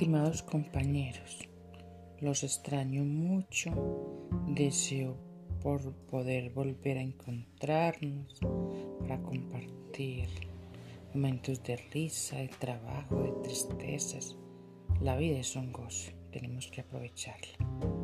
Estimados compañeros, los extraño mucho, deseo por poder volver a encontrarnos para compartir momentos de risa, de trabajo, de tristezas. La vida es un gozo, tenemos que aprovecharla.